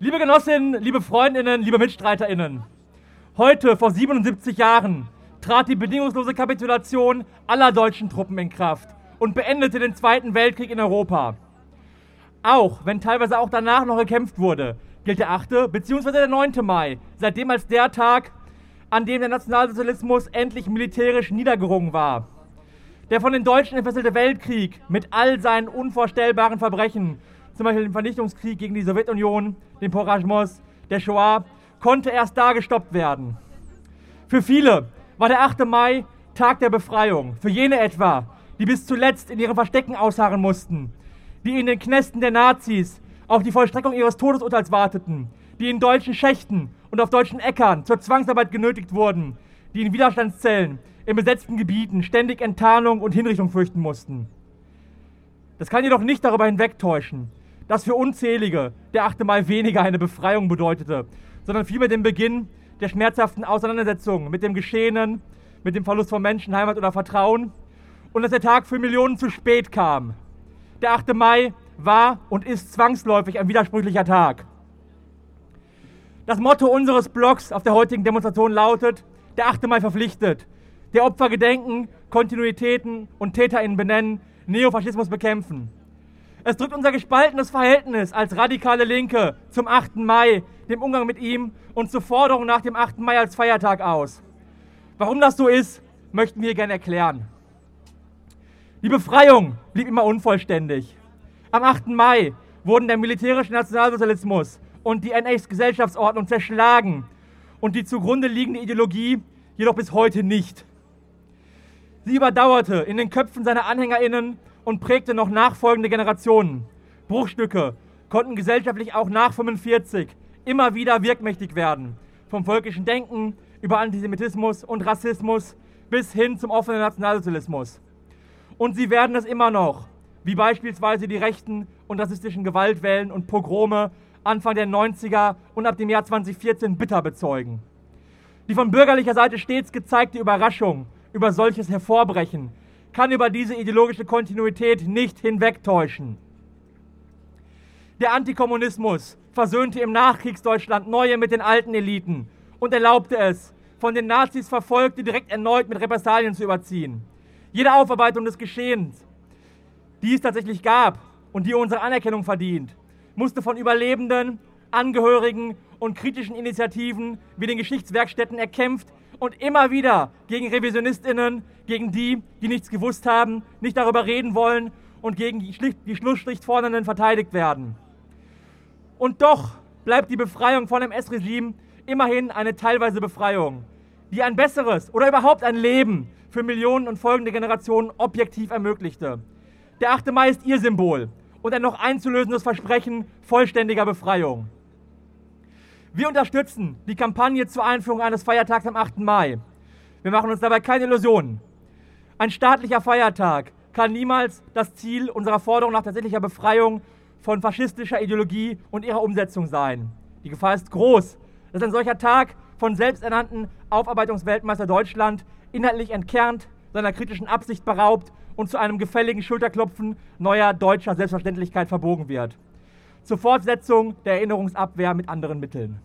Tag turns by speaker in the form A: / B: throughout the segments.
A: Liebe Genossinnen, liebe Freundinnen, liebe Mitstreiterinnen, heute vor 77 Jahren trat die bedingungslose Kapitulation aller deutschen Truppen in Kraft und beendete den Zweiten Weltkrieg in Europa. Auch wenn teilweise auch danach noch gekämpft wurde, gilt der 8. bzw. der 9. Mai seitdem als der Tag, an dem der Nationalsozialismus endlich militärisch niedergerungen war. Der von den Deutschen entfesselte Weltkrieg mit all seinen unvorstellbaren Verbrechen zum Beispiel den Vernichtungskrieg gegen die Sowjetunion, den Porajmos, der Shoah, konnte erst da gestoppt werden. Für viele war der 8. Mai Tag der Befreiung, für jene etwa, die bis zuletzt in ihren Verstecken ausharren mussten, die in den Knästen der Nazis auf die Vollstreckung ihres Todesurteils warteten, die in deutschen Schächten und auf deutschen Äckern zur Zwangsarbeit genötigt wurden, die in Widerstandszellen in besetzten Gebieten ständig Enttarnung und Hinrichtung fürchten mussten. Das kann jedoch nicht darüber hinwegtäuschen, dass für unzählige der 8. Mai weniger eine Befreiung bedeutete, sondern vielmehr den Beginn der schmerzhaften Auseinandersetzung mit dem Geschehenen, mit dem Verlust von Menschen, Heimat oder Vertrauen und dass der Tag für Millionen zu spät kam. Der 8. Mai war und ist zwangsläufig ein widersprüchlicher Tag. Das Motto unseres Blogs auf der heutigen Demonstration lautet, der 8. Mai verpflichtet, der Opfer gedenken, Kontinuitäten und TäterInnen benennen, Neofaschismus bekämpfen. Es drückt unser gespaltenes Verhältnis als radikale Linke zum 8. Mai, dem Umgang mit ihm und zur Forderung nach dem 8. Mai als Feiertag aus. Warum das so ist, möchten wir gerne erklären. Die Befreiung blieb immer unvollständig. Am 8. Mai wurden der militärische Nationalsozialismus und die NS-Gesellschaftsordnung zerschlagen und die zugrunde liegende Ideologie jedoch bis heute nicht. Sie überdauerte in den Köpfen seiner AnhängerInnen und prägte noch nachfolgende Generationen. Bruchstücke konnten gesellschaftlich auch nach 45 immer wieder wirkmächtig werden. Vom völkischen Denken über Antisemitismus und Rassismus bis hin zum offenen Nationalsozialismus. Und sie werden es immer noch, wie beispielsweise die rechten und rassistischen Gewaltwellen und Pogrome Anfang der 90er und ab dem Jahr 2014 bitter bezeugen. Die von bürgerlicher Seite stets gezeigte Überraschung über solches Hervorbrechen kann über diese ideologische Kontinuität nicht hinwegtäuschen. Der Antikommunismus versöhnte im Nachkriegsdeutschland neue mit den alten Eliten und erlaubte es, von den Nazis Verfolgte direkt erneut mit Repressalien zu überziehen. Jede Aufarbeitung des Geschehens, die es tatsächlich gab und die unsere Anerkennung verdient, musste von Überlebenden, Angehörigen und kritischen Initiativen wie den Geschichtswerkstätten erkämpft und immer wieder gegen Revisionistinnen, gegen die, die nichts gewusst haben, nicht darüber reden wollen und gegen die, Schlussstrichfordernden verteidigt werden. Und doch bleibt die Befreiung von dem S-Regime immerhin eine teilweise Befreiung, die ein besseres oder überhaupt ein Leben für Millionen und folgende Generationen objektiv ermöglichte. Der 8. Mai ist ihr Symbol und ein noch einzulösendes Versprechen vollständiger Befreiung. Wir unterstützen die Kampagne zur Einführung eines Feiertags am 8. Mai. Wir machen uns dabei keine Illusionen. Ein staatlicher Feiertag kann niemals das Ziel unserer Forderung nach tatsächlicher Befreiung von faschistischer Ideologie und ihrer Umsetzung sein. Die Gefahr ist groß, dass ein solcher Tag von selbsternannten Aufarbeitungsweltmeister Deutschland inhaltlich entkernt, seiner kritischen Absicht beraubt und zu einem gefälligen Schulterklopfen neuer deutscher Selbstverständlichkeit verbogen wird zur Fortsetzung der Erinnerungsabwehr mit anderen Mitteln.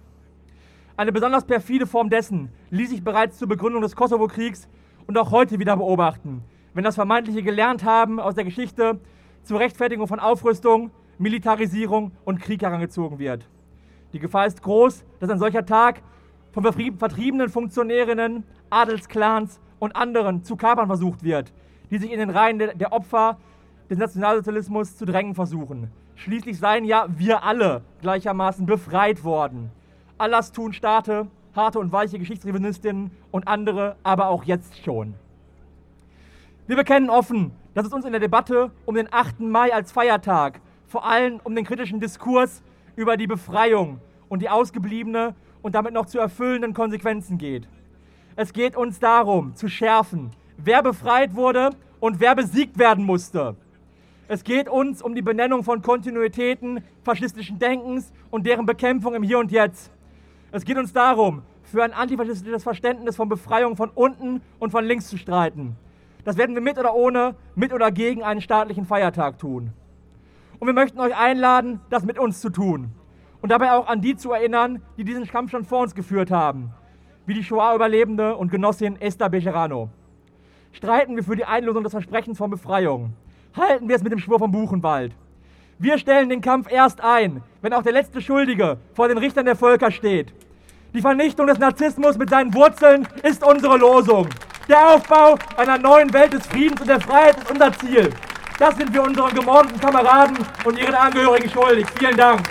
A: Eine besonders perfide Form dessen ließ sich bereits zur Begründung des Kosovo-Kriegs und auch heute wieder beobachten, wenn das vermeintliche gelernt haben aus der Geschichte zur Rechtfertigung von Aufrüstung, Militarisierung und Krieg herangezogen wird. Die Gefahr ist groß, dass ein solcher Tag von vertriebenen Funktionärinnen, Adelsclans und anderen zu kapern versucht wird, die sich in den Reihen der Opfer des Nationalsozialismus zu drängen versuchen. Schließlich seien ja wir alle gleichermaßen befreit worden. Allahs tun Staate, harte und weiche Geschichtsrevisionistinnen und andere, aber auch jetzt schon. Wir bekennen offen, dass es uns in der Debatte um den 8. Mai als Feiertag, vor allem um den kritischen Diskurs über die Befreiung und die ausgebliebene und damit noch zu erfüllenden Konsequenzen geht. Es geht uns darum, zu schärfen, wer befreit wurde und wer besiegt werden musste. Es geht uns um die Benennung von Kontinuitäten faschistischen Denkens und deren Bekämpfung im Hier und Jetzt. Es geht uns darum, für ein antifaschistisches Verständnis von Befreiung von unten und von links zu streiten. Das werden wir mit oder ohne, mit oder gegen einen staatlichen Feiertag tun. Und wir möchten euch einladen, das mit uns zu tun. und dabei auch an die zu erinnern, die diesen Kampf schon vor uns geführt haben, wie die Shoah-Überlebende und Genossin Esther Bejerano. Streiten wir für die Einlösung des Versprechens von Befreiung. Halten wir es mit dem Schwur vom Buchenwald. Wir stellen den Kampf erst ein, wenn auch der letzte Schuldige vor den Richtern der Völker steht. Die Vernichtung des Narzissmus mit seinen Wurzeln ist unsere Losung. Der Aufbau einer neuen Welt des Friedens und der Freiheit ist unser Ziel. Das sind wir unseren gemordeten Kameraden und ihren Angehörigen schuldig. Vielen Dank.